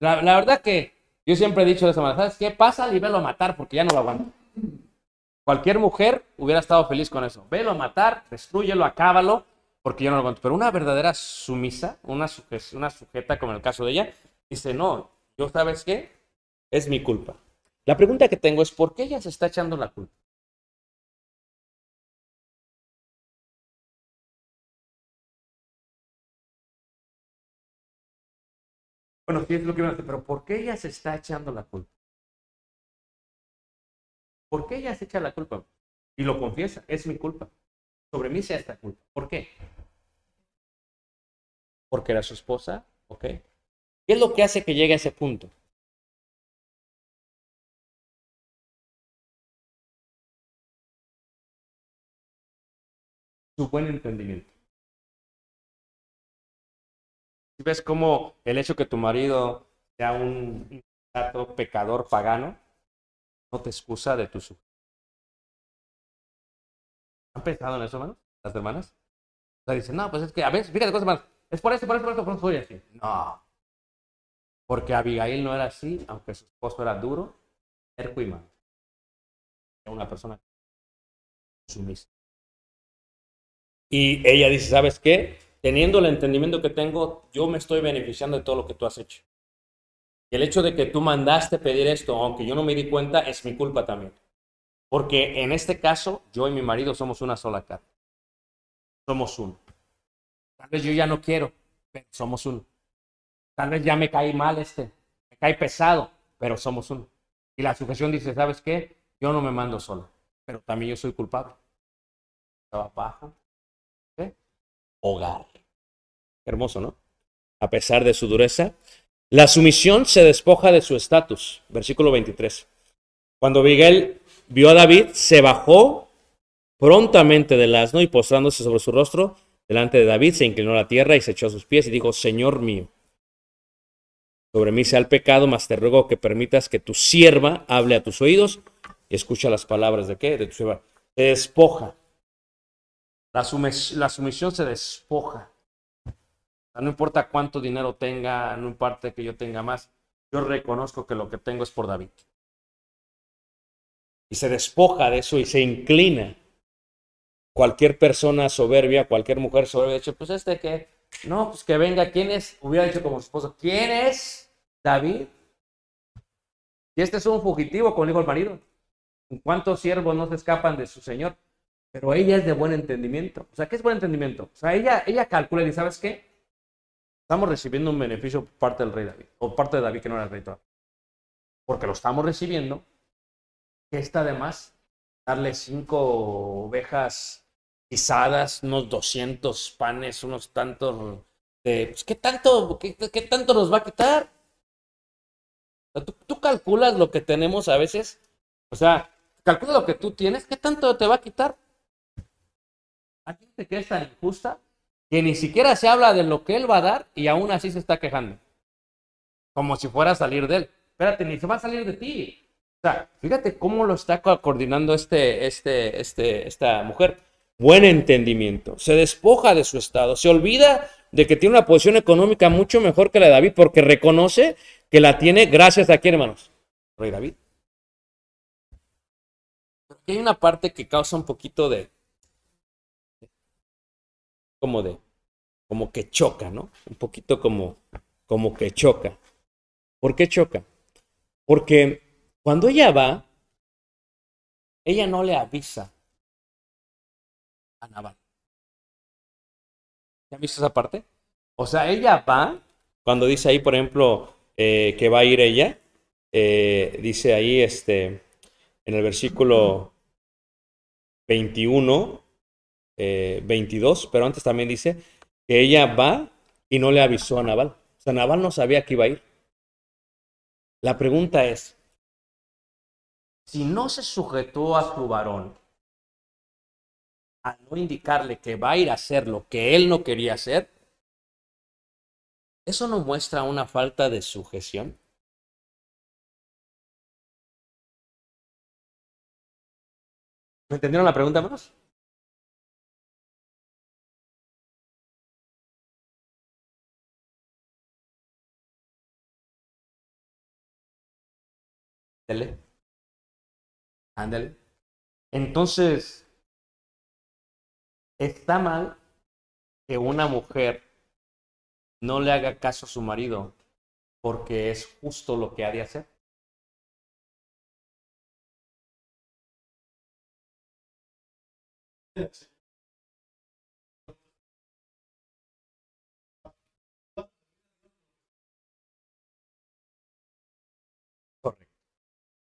la, verdad que yo siempre he dicho de esa manera, ¿sabes qué? Pasa y velo a matar porque ya no lo aguanto. Cualquier mujer hubiera estado feliz con eso. Velo a matar, destruyelo, acábalo, porque yo no lo aguanto. Pero una verdadera sumisa, una, una sujeta como en el caso de ella, dice, no, yo sabes qué, es mi culpa. La pregunta que tengo es, ¿por qué ella se está echando la culpa? Bueno, sí es lo que me hace, pero ¿por qué ella se está echando la culpa? ¿Por qué ella se echa la culpa? Y lo confiesa, es mi culpa. Sobre mí sea esta culpa. ¿Por qué? Porque era su esposa, ¿ok? ¿Qué es lo que hace que llegue a ese punto? Su buen entendimiento. Si ves cómo el hecho que tu marido sea un pecador pagano, no te excusa de tu su. ¿Han pensado en eso, hermanos? Las hermanas. O sea, dicen, no, pues es que, a veces, fíjate cosas más. Es por eso, por eso, por eso, por eso soy así. No. Porque Abigail no era así, aunque su esposo era duro, era Era una persona sumisa. Y ella dice, ¿sabes qué? Teniendo el entendimiento que tengo, yo me estoy beneficiando de todo lo que tú has hecho. El hecho de que tú mandaste pedir esto, aunque yo no me di cuenta, es mi culpa también. Porque en este caso, yo y mi marido somos una sola carne. Somos uno. Tal vez yo ya no quiero, pero somos uno. Tal vez ya me caí mal este, me cae pesado, pero somos uno. Y la sujeción dice, ¿sabes qué? Yo no me mando solo, pero también yo soy culpable. Estaba bajo, hogar. Hermoso, ¿no? A pesar de su dureza. La sumisión se despoja de su estatus. Versículo 23. Cuando Miguel vio a David, se bajó prontamente del asno y postrándose sobre su rostro delante de David, se inclinó a la tierra y se echó a sus pies y dijo, Señor mío, sobre mí sea el pecado, mas te ruego que permitas que tu sierva hable a tus oídos y escucha las palabras de qué? De tu sierva. Se despoja la, sumisión se despoja. no importa cuánto dinero tenga, no importa que yo tenga más, yo reconozco que lo que tengo es por David. Y se despoja de eso y se inclina. Cualquier persona soberbia, cualquier mujer soberbia, dicho, pues este que, no, pues que venga, ¿quién es? Hubiera dicho como su esposo, ¿quién es David? Y este es un fugitivo, como dijo el marido. ¿Cuántos siervos no se escapan de su señor? Pero ella es de buen entendimiento. O sea, ¿qué es buen entendimiento? O sea, ella, ella calcula y ¿sabes qué? Estamos recibiendo un beneficio por parte del rey David, o parte de David que no era el rey todavía. Porque lo estamos recibiendo, ¿qué está de más darle cinco ovejas pisadas, unos 200 panes, unos tantos de, pues, ¿qué tanto, qué tanto nos va a quitar? ¿Tú, tú calculas lo que tenemos a veces, o sea, calcula lo que tú tienes, ¿qué tanto te va a quitar? Aquí te queda tan injusta que ni siquiera se habla de lo que él va a dar y aún así se está quejando. Como si fuera a salir de él. Espérate, ni se va a salir de ti. O sea, fíjate cómo lo está coordinando este, este, este, esta mujer. Buen entendimiento. Se despoja de su estado. Se olvida de que tiene una posición económica mucho mejor que la de David porque reconoce que la tiene gracias a quién, hermanos. Rey David. Aquí hay una parte que causa un poquito de, como de, como que choca, ¿no? Un poquito como, como que choca. ¿Por qué choca? Porque cuando ella va, ella no le avisa a Naval. ¿Ya visto esa parte? O sea, ella va, cuando dice ahí, por ejemplo, eh, que va a ir ella, eh, dice ahí, este, en el versículo 21, 22, eh, pero antes también dice que ella va y no le avisó a Naval. O sea, Naval no sabía que iba a ir. La pregunta es, si no se sujetó a su varón a no indicarle que va a ir a hacer lo que él no quería hacer, ¿eso no muestra una falta de sujeción? ¿Me entendieron la pregunta más? Entonces, está mal que una mujer no le haga caso a su marido porque es justo lo que ha de hacer.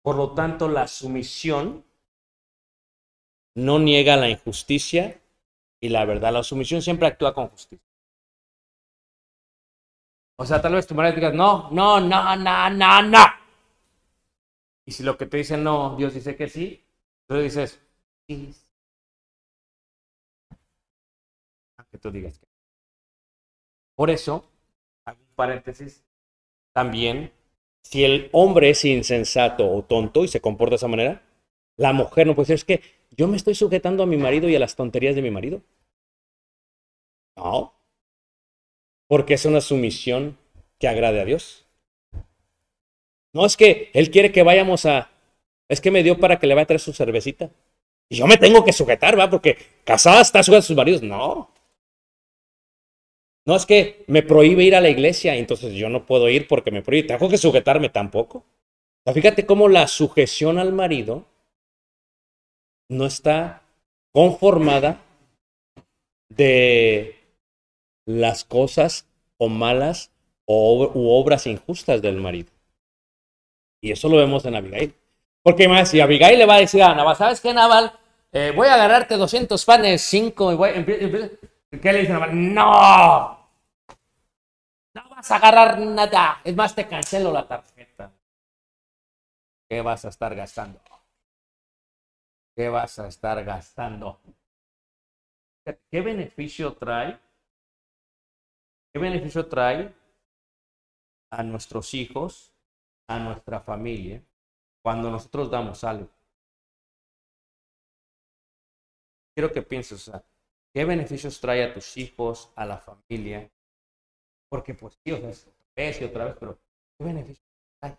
Por lo tanto, la sumisión no niega la injusticia y la verdad. La sumisión siempre actúa con justicia. O sea, tal vez tu madre digas, no, no, no, no, no, no. Y si lo que te dice no, Dios dice que sí, entonces dices, sí. Que tú digas que. Por eso, hago paréntesis, también si el hombre es insensato o tonto y se comporta de esa manera, la mujer no puede decir, es que yo me estoy sujetando a mi marido y a las tonterías de mi marido. No, porque es una sumisión que agrade a Dios. No es que Él quiere que vayamos a... Es que me dio para que le vaya a traer su cervecita. Y yo me tengo que sujetar, ¿va? Porque casada está sujeta a sus maridos. No. No es que me prohíbe ir a la iglesia, entonces yo no puedo ir porque me prohíbe. Tengo que sujetarme tampoco. fíjate cómo la sujeción al marido no está conformada de las cosas o malas o, u obras injustas del marido. Y eso lo vemos en Abigail. Porque más, si Abigail le va a decir a Naval, ¿sabes qué, Naval? Eh, voy a agarrarte 200 panes, 5, y voy, ¿qué le dice Naval? No, no vas a agarrar nada. Es más, te cancelo la tarjeta. ¿Qué vas a estar gastando? ¿Qué vas a estar gastando? ¿Qué beneficio trae? ¿Qué beneficio trae a nuestros hijos, a nuestra familia, cuando nosotros damos algo? Quiero que pienses, o ¿qué beneficios trae a tus hijos, a la familia, porque pues sí, o sea, otra vez y otra vez, pero ¿qué beneficio hay?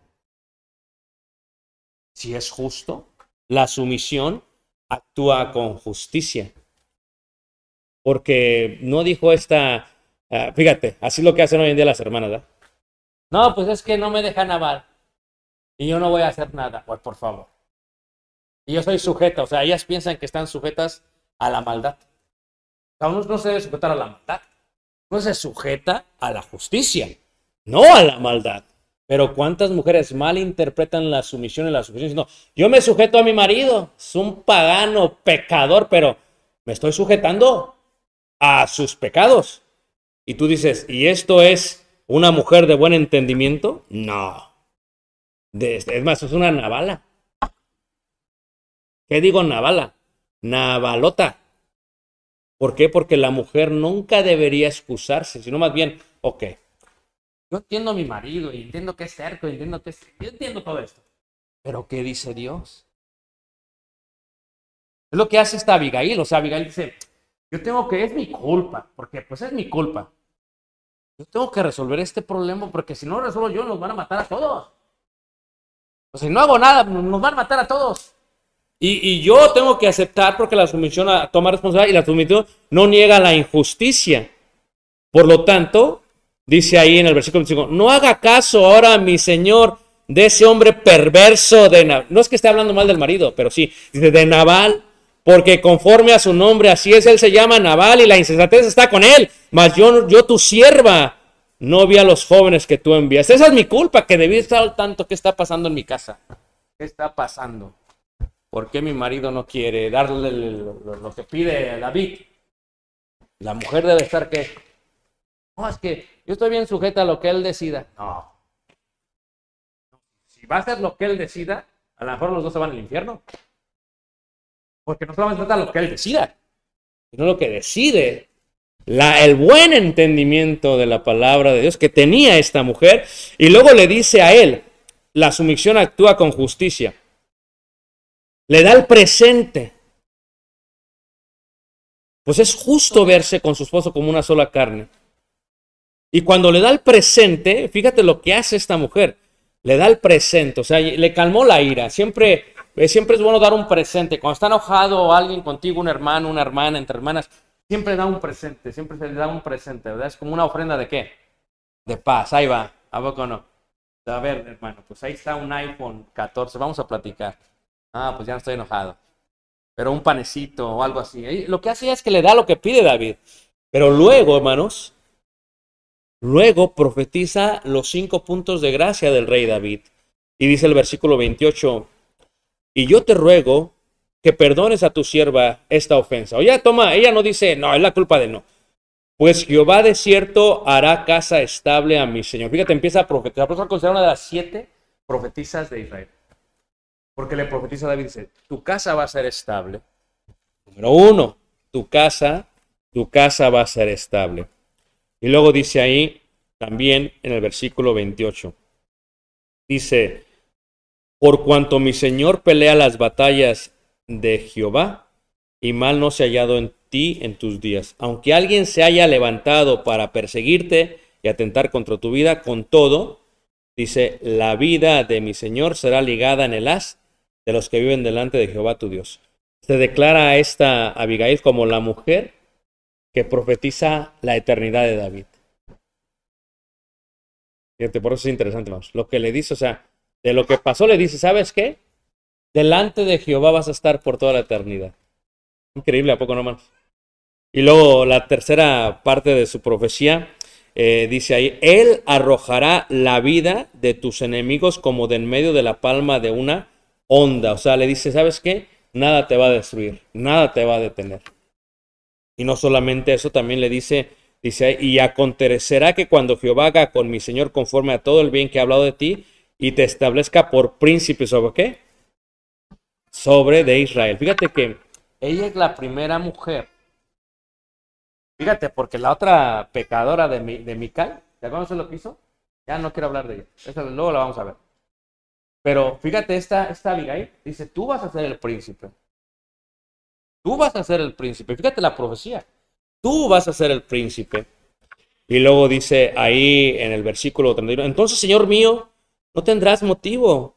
Si es justo, la sumisión actúa con justicia. Porque no dijo esta, uh, fíjate, así es lo que hacen hoy en día las hermanas, ¿verdad? No, pues es que no me dejan amar. Y yo no voy a hacer nada, pues por favor. Y yo soy sujeta, o sea, ellas piensan que están sujetas a la maldad. Uno no se debe sujetar a la maldad no se sujeta a la justicia, no a la maldad. Pero ¿cuántas mujeres malinterpretan la sumisión y la sumisión? No, yo me sujeto a mi marido, es un pagano, pecador, pero me estoy sujetando a sus pecados. Y tú dices, ¿y esto es una mujer de buen entendimiento? No. Es más, es una navala. ¿Qué digo navala? Navalota. ¿Por qué? Porque la mujer nunca debería excusarse, sino más bien, ok, yo entiendo a mi marido y entiendo que es cerco, entiendo que es... Yo entiendo todo esto. Pero ¿qué dice Dios? Es lo que hace esta Abigail. O sea, Abigail dice, yo tengo que, es mi culpa, porque pues es mi culpa. Yo tengo que resolver este problema porque si no lo resuelvo yo, nos van a matar a todos. O sea, si no hago nada, nos van a matar a todos. Y, yo tengo que aceptar porque la sumisión toma responsabilidad y la sumisión no niega la injusticia. Por lo tanto, dice ahí en el versículo 25, no haga caso ahora, mi señor, de ese hombre perverso de Naval. No es que esté hablando mal del marido, pero sí, dice de Naval, porque conforme a su nombre, así es, él se llama Naval y la insensatez está con él. Mas yo, yo tu sierva, no vi a los jóvenes que tú envías. Esa es mi culpa, que debí estar al tanto qué está pasando en mi casa. ¿Qué está pasando? ¿Por qué mi marido no quiere darle lo, que pide David? La mujer debe estar que... No, es que yo estoy bien sujeta a lo que él decida. No. Si va a hacer lo que él decida, a lo mejor los dos se van al infierno. Porque no solamente trata lo que él decida, sino lo que decide. La, el buen entendimiento de la palabra de Dios que tenía esta mujer. Y luego le dice a él, la sumisión actúa con justicia. Le da el presente. Pues es justo verse con su esposo como una sola carne. Y cuando le da el presente, fíjate lo que hace esta mujer. Le da el presente, o sea, le calmó la ira. Siempre Siempre es bueno dar un presente. Cuando está enojado alguien contigo, un hermano, una hermana, entre hermanas, siempre da un presente, siempre se le da un presente, ¿verdad? Es como una ofrenda de qué? De paz, ahí va, ¿a poco no? A ver, hermano, pues ahí está un iPhone 14, vamos a platicar. Ah, pues ya no estoy enojado. Pero un panecito o algo así. Lo que hace es que le da lo que pide David. Pero luego, hermanos, luego profetiza los cinco puntos de gracia del rey David. Y dice el versículo 28, y yo te ruego que perdones a tu sierva esta ofensa. Oye, toma, ella no dice, no, es la culpa de no. Pues Jehová de cierto hará casa estable a mi Señor. Fíjate, empieza a profetizar. Por eso considera una de las siete profetizas de Israel. Porque le profetiza David, dice, tu casa va a ser estable. Número uno, tu casa, tu casa va a ser estable. Y luego dice ahí, también en el versículo 28, dice, por cuanto mi Señor pelea las batallas de Jehová, y mal no se ha hallado en ti en tus días. Aunque alguien se haya levantado para perseguirte y atentar contra tu vida, con todo, dice, la vida de mi Señor será ligada en el haz de los que viven delante de Jehová tu Dios. Se declara a esta Abigail como la mujer que profetiza la eternidad de David. Fíjate, por eso es interesante, vamos. Lo que le dice, o sea, de lo que pasó, le dice, ¿sabes qué? Delante de Jehová vas a estar por toda la eternidad. Increíble, ¿a poco no más? Y luego la tercera parte de su profecía eh, dice ahí, Él arrojará la vida de tus enemigos como de en medio de la palma de una onda. O sea, le dice, ¿sabes qué? Nada te va a destruir, nada te va a detener. Y no solamente eso, también le dice, dice, y acontecerá que cuando Jehová haga con mi Señor conforme a todo el bien que ha hablado de ti, y te establezca por príncipe sobre qué? Sobre de Israel. Fíjate que ella es la primera mujer. Fíjate, porque la otra pecadora de, de Mical, ¿te acuerdas lo que hizo? Ya no quiero hablar de ella. Esa luego la vamos a ver. Pero fíjate, esta, esta Abigail dice, tú vas a ser el príncipe. Tú vas a ser el príncipe. Fíjate la profecía. Tú vas a ser el príncipe. Y luego dice ahí en el versículo 31, entonces, Señor mío, no tendrás motivo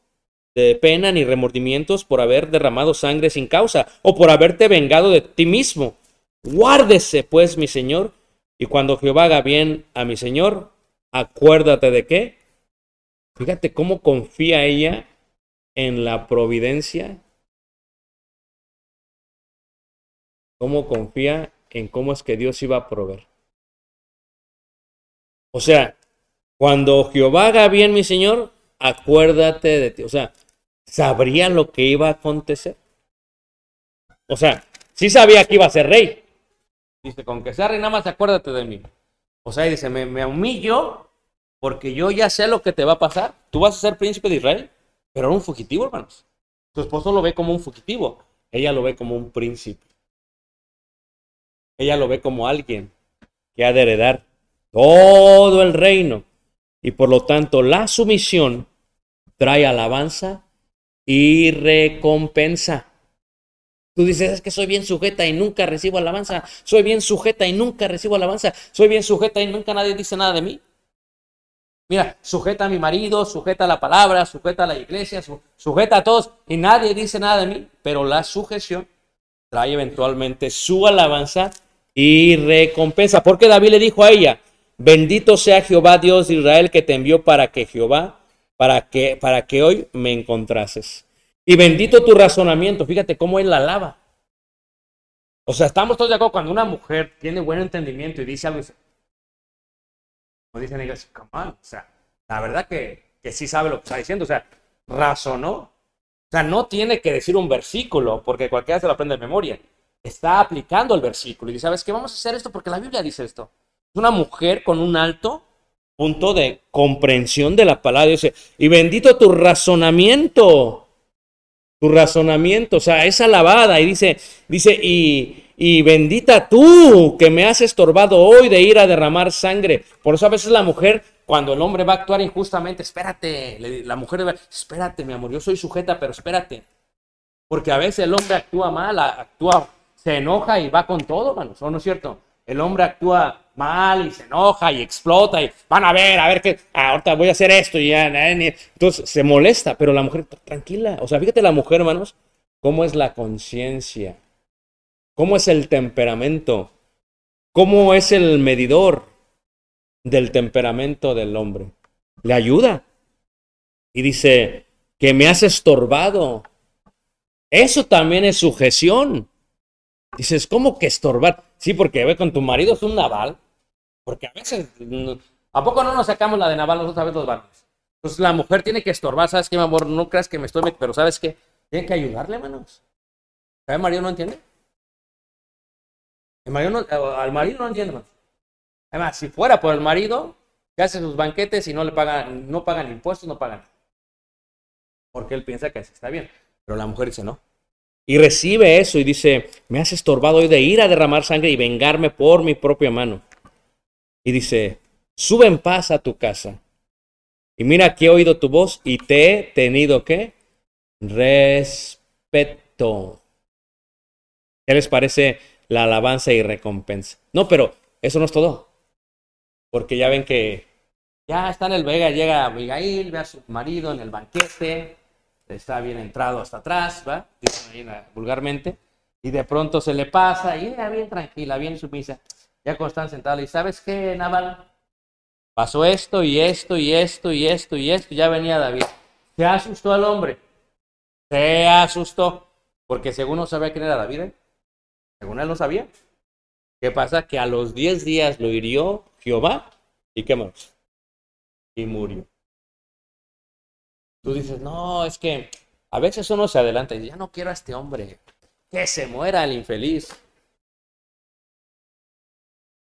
de pena ni remordimientos por haber derramado sangre sin causa o por haberte vengado de ti mismo. Guárdese, pues, mi Señor, y cuando Jehová haga bien a mi Señor, acuérdate de qué. Fíjate cómo confía ella en la providencia. Cómo confía en cómo es que Dios iba a proveer. O sea, Cuando Jehová haga bien, mi Señor, acuérdate de ti. O sea, ¿sabría lo que iba a acontecer? O sea, sí sabía que iba a ser rey. Dice, con que sea rey, nada más acuérdate de mí. O sea, dice, me, me humillo porque yo ya sé lo que te va a pasar. Tú vas a ser príncipe de Israel, pero era un fugitivo, hermanos. Tu esposo lo ve como un fugitivo. Ella lo ve como un príncipe. Ella lo ve como alguien que ha de heredar todo el reino. Y por lo tanto, la sumisión trae alabanza y recompensa. Tú dices, es que soy bien sujeta y nunca recibo alabanza. Soy bien sujeta y nunca recibo alabanza. Soy bien sujeta y nunca nadie dice nada de mí. Mira, sujeta a mi marido, sujeta a la palabra, sujeta a la iglesia, sujeta a todos y nadie dice nada de mí. Pero la sujeción trae eventualmente su alabanza y recompensa. Porque David le dijo a ella, bendito sea Jehová Dios de Israel que te envió para que Jehová, para que, para que hoy me encontrases. Y bendito tu razonamiento. Fíjate cómo él la alaba. O sea, estamos todos de acuerdo cuando una mujer tiene buen entendimiento y dice algo, como dicen ellos, come on. O sea, la verdad que, que sí sabe lo que está diciendo. O sea, razonó. O sea, no tiene que decir un versículo porque cualquiera se lo aprende de memoria. Está aplicando el versículo y dice, ¿sabes qué? Vamos a hacer esto porque la Biblia dice esto. Es una mujer con un alto punto de comprensión de la palabra. Y bendito tu razonamiento tu razonamiento, o sea, es alabada y dice, dice, y, y bendita tú que me has estorbado hoy de ir a derramar sangre. Por eso a veces la mujer, cuando el hombre va a actuar injustamente, espérate, la mujer va, espérate, mi amor, yo soy sujeta, pero espérate. Porque a veces el hombre actúa mal, actúa, se enoja y va con todo, manos, ¿o no es cierto? El hombre actúa mal y se enoja y explota y van a ver, a ver qué, ah, ahorita voy a hacer esto y ya, entonces se molesta, pero la mujer, tranquila, o sea, fíjate la mujer, hermanos, cómo es la conciencia, cómo es el temperamento, cómo es el medidor del temperamento del hombre. Le ayuda y dice que me has estorbado. Eso también es sujeción. Dices, ¿cómo que estorbar? Sí, porque ve con tu marido es un naval. Porque a veces, ¿a poco no nos sacamos la de naval nosotros a veces los varones? Entonces la mujer tiene que estorbar, ¿sabes qué, mi amor? No creas que me estoy, pero ¿sabes qué? Tiene que ayudarle, hermanos. ¿El marido no entiende? Eh, al marido no entiende, hermanos. Además, si fuera por el marido, que hace sus banquetes y no le pagan, no pagan impuestos, no pagan. Porque él piensa que así está bien. Pero la mujer dice no. Y recibe eso y dice, me has estorbado hoy de ir a derramar sangre y vengarme por mi propia mano. Y dice, sube en paz a tu casa. Y mira que he oído tu voz y te he tenido que respeto. ¿Qué les parece la alabanza y recompensa? No, pero eso no es todo. Porque ya ven que ya está en el Vega, llega Abigail, ve a su marido en el banquete, está bien entrado hasta atrás, ¿va? Dicen ahí vulgarmente, y de pronto se le pasa, y ella bien tranquila, bien sumisa, ya cuando están sentados, y ¿sabes qué, Naval? Pasó esto y esto y esto y esto y esto, ya venía David. Se asustó al hombre, se asustó, porque según no sabía quién era David, ¿eh? Según él no sabía. ¿Qué pasa? Que a los 10 días lo hirió Jehová, ¿y qué más? Y murió. Tú dices, no, es que a veces uno se adelanta y dice, ya no quiero a este hombre, que se muera el infeliz.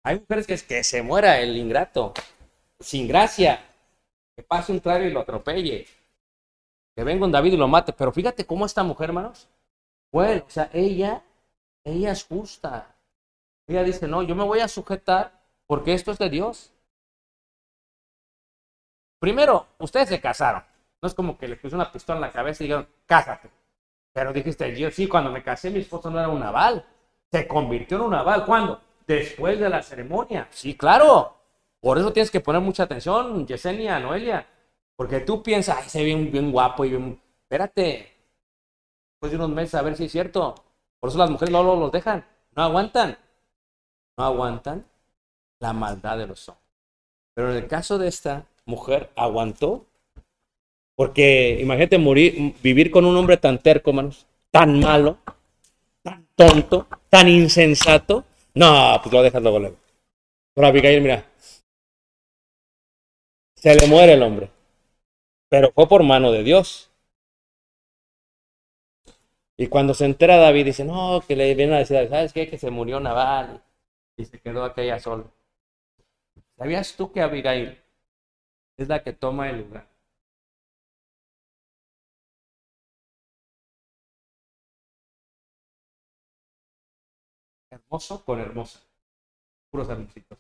Hay mujeres que es que se muera el ingrato, sin gracia, que pase un trago y lo atropelle, que venga un David y lo mate. Pero fíjate cómo esta mujer, hermanos, bueno, o sea, ella, ella es justa. Ella dice, no, yo me voy a sujetar porque esto es de Dios. Primero, ustedes se casaron. No es como que le puse una pistola en la cabeza y dijeron, cásate. Pero dijiste, yo sí, cuando me casé, mi esposo no era un naval. Se convirtió en un naval. ¿Cuándo? Después de la ceremonia. Sí, claro. Por eso tienes que poner mucha atención, Yesenia, Noelia. Porque tú piensas, ay, se ve bien, bien guapo y bien. Espérate. Después de unos meses a ver si es cierto. Por eso las mujeres no los dejan. No aguantan. No aguantan la maldad de los hombres. Pero en el caso de esta mujer, aguantó porque imagínate morir, vivir con un hombre tan terco, manos, tan malo, tan tonto, tan insensato. No, pues lo dejas luego, luego. Pero Abigail, mira, Se le muere el hombre. Pero fue por mano de Dios. Y cuando se entera David, dice, no, que le viene a decir, ¿sabes qué? Que se murió Naval y se quedó aquella sola. ¿Sabías tú que Abigail es la que toma el lugar? Hermoso con hermosa. Puros hermositos.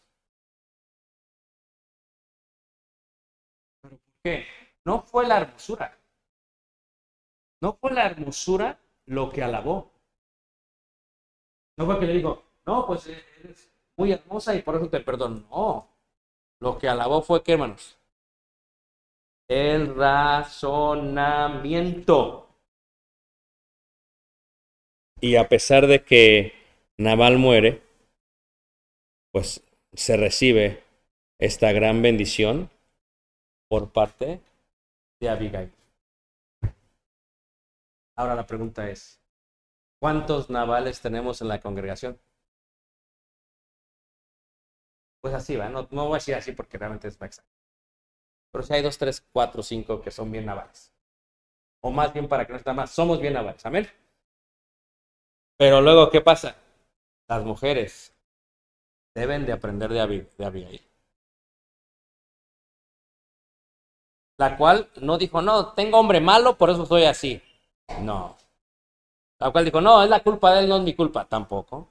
¿Pero por qué? No fue la hermosura. No fue la hermosura lo que alabó. No fue que le dijo, no, pues eres muy hermosa y por eso te perdono. No. Lo que alabó fue que, hermanos, el razonamiento. Y a pesar de que Naval muere, pues se recibe esta gran bendición por parte de Abigail. Ahora la pregunta es, ¿cuántos navales tenemos en la congregación? Pues así va, no, no voy a decir así porque realmente es exacto. Pero si hay dos, tres, cuatro, cinco que son bien navales. O más bien para que no esté más, somos bien navales. Amén. Pero luego, ¿qué pasa? Las mujeres deben de aprender de, Abigail. La cual no dijo, no, tengo hombre malo, por eso soy así. No. La cual dijo, no, es la culpa de él, no es mi culpa. Tampoco.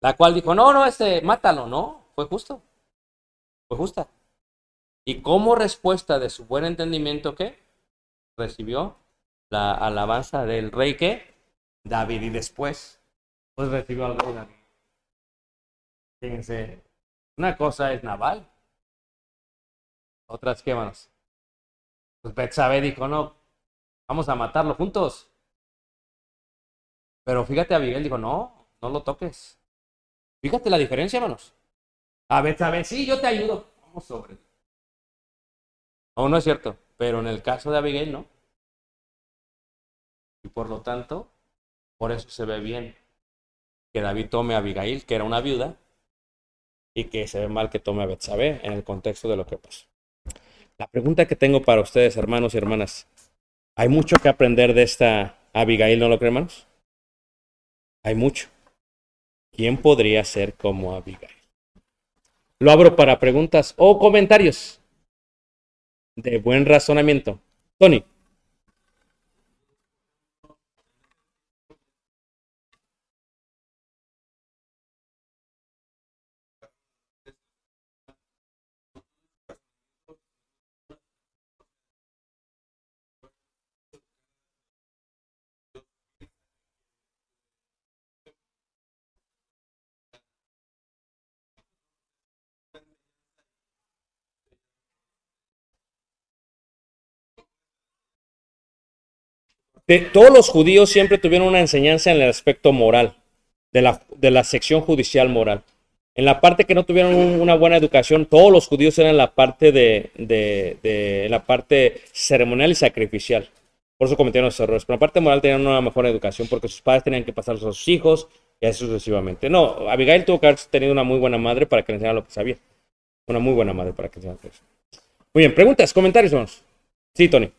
La cual dijo, no, no, este, mátalo. No, fue justo. Fue justa. Y como respuesta de su buen entendimiento, ¿qué? Recibió la alabanza del rey que David y después pues recibió al rey. Fíjense, una cosa es naval, otras qué manos. Pues Betsabe dijo, no, vamos a matarlo juntos. Pero fíjate, Abigail dijo, no, no lo toques. Fíjate la diferencia, hermanos. A Betsabe, sí, yo te ayudo. Vamos sobre. No, no es cierto. Pero en el caso de Abigail, no. Y por lo tanto, por eso se ve bien que David tome a Abigail, que era una viuda, y que se ve mal que tome a Betsabé en el contexto de lo que pasó. La pregunta que tengo para ustedes, hermanos y hermanas, ¿hay mucho que aprender de esta Abigail, no lo creen? Hay mucho. ¿Quién podría ser como Abigail? Lo abro para preguntas o comentarios de buen razonamiento. Tony. Todos los judíos siempre tuvieron una enseñanza en el aspecto moral, de la, de la sección judicial moral. En la parte que no tuvieron una buena educación, todos los judíos eran la parte de, de, la parte ceremonial y sacrificial. Por eso cometieron los errores. Pero la parte moral tenían una mejor educación porque sus padres tenían que pasarlos a sus hijos y así sucesivamente. No, Abigail tuvo que haber tenido una muy buena madre para que le enseñara lo que sabía. Una muy buena madre para que le enseñara eso. Muy bien, preguntas, comentarios, vamos. Sí, Tony.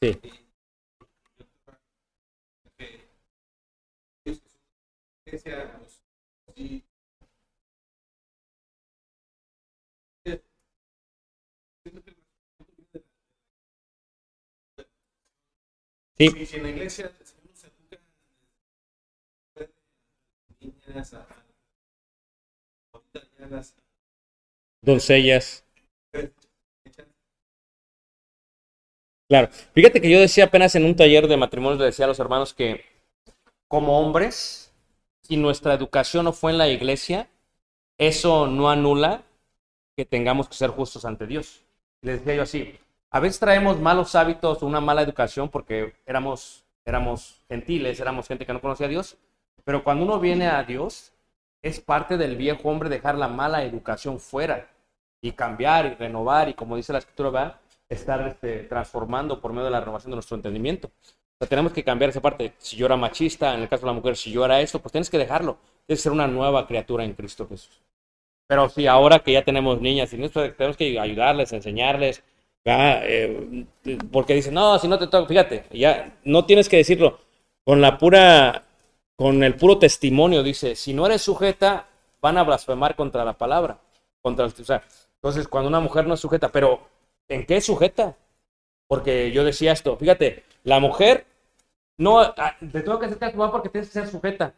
Sí. Sí. Si en la iglesia se educa niñas a, las doncellas. Claro. Fíjate que yo decía apenas en un taller de matrimonio, le decía a los hermanos que como hombres, si nuestra educación no fue en la iglesia, eso no anula que tengamos que ser justos ante Dios. Les decía yo así, A veces traemos malos hábitos, una mala educación porque éramos, éramos gentiles, éramos gente que no conocía a Dios. Pero cuando uno viene a Dios, es parte del viejo hombre dejar la mala educación fuera y cambiar y renovar y como dice la escritura, ¿verdad? estar este, transformando por medio de la renovación de nuestro entendimiento. O tenemos que cambiar esa parte. Si yo era machista, en el caso de la mujer, si yo era esto, pues tienes que dejarlo. Tienes que ser una nueva criatura en Cristo Jesús. Pero sí, ahora que ya tenemos niñas y pues, tenemos que ayudarles, enseñarles, eh, porque dicen, no, si no te toca, fíjate, ya no tienes que decirlo. Con la pura, con el puro testimonio, dice, si no eres sujeta, van a blasfemar contra la palabra. Contra, o sea, entonces, cuando una mujer no es sujeta, pero ¿en qué es sujeta? Porque yo decía esto, fíjate, la mujer no, ah, te tengo que acercar a tu mamá porque tienes que ser sujeta.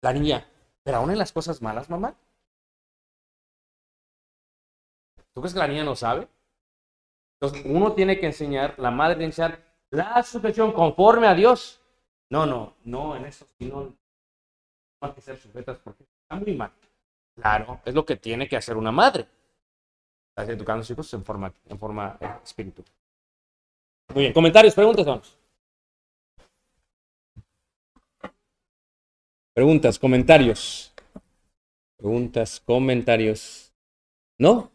La niña, pero aún en las cosas malas, mamá. ¿Tú crees que la niña no sabe? Entonces, uno tiene que enseñar, la madre tiene enseñar la sujeción conforme a Dios. No, no, no, en eso sí no, hay que ser sujetas porque está muy mal. Claro, es lo que tiene que hacer una madre. Está educando a sus hijos en forma, en forma eh, espiritual. Muy bien, comentarios, preguntas, vamos. Preguntas, comentarios. Preguntas, comentarios. ¿No?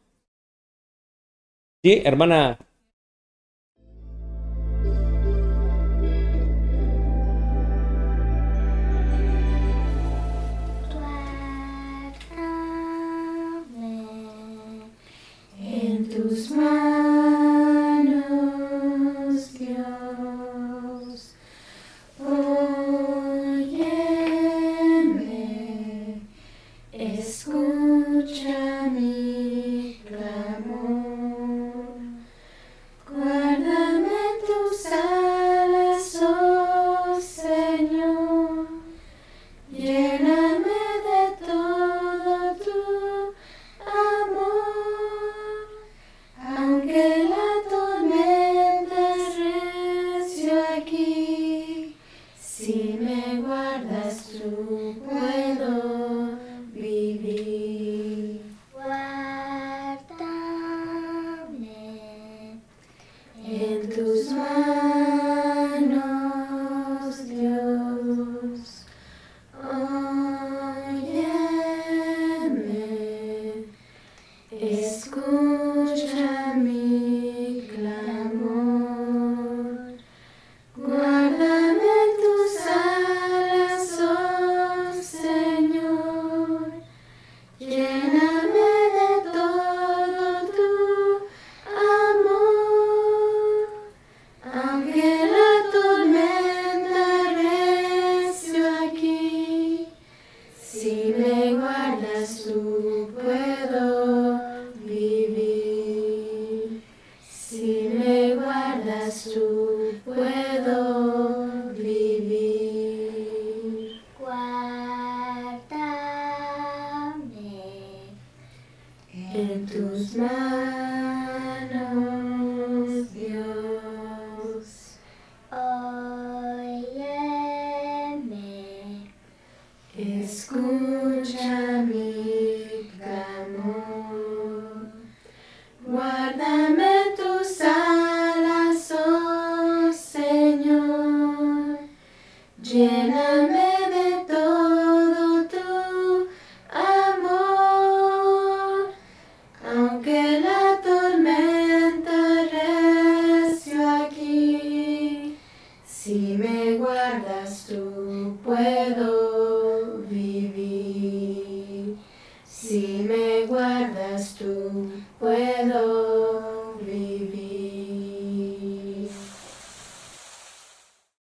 Sí, hermana. Si me guardas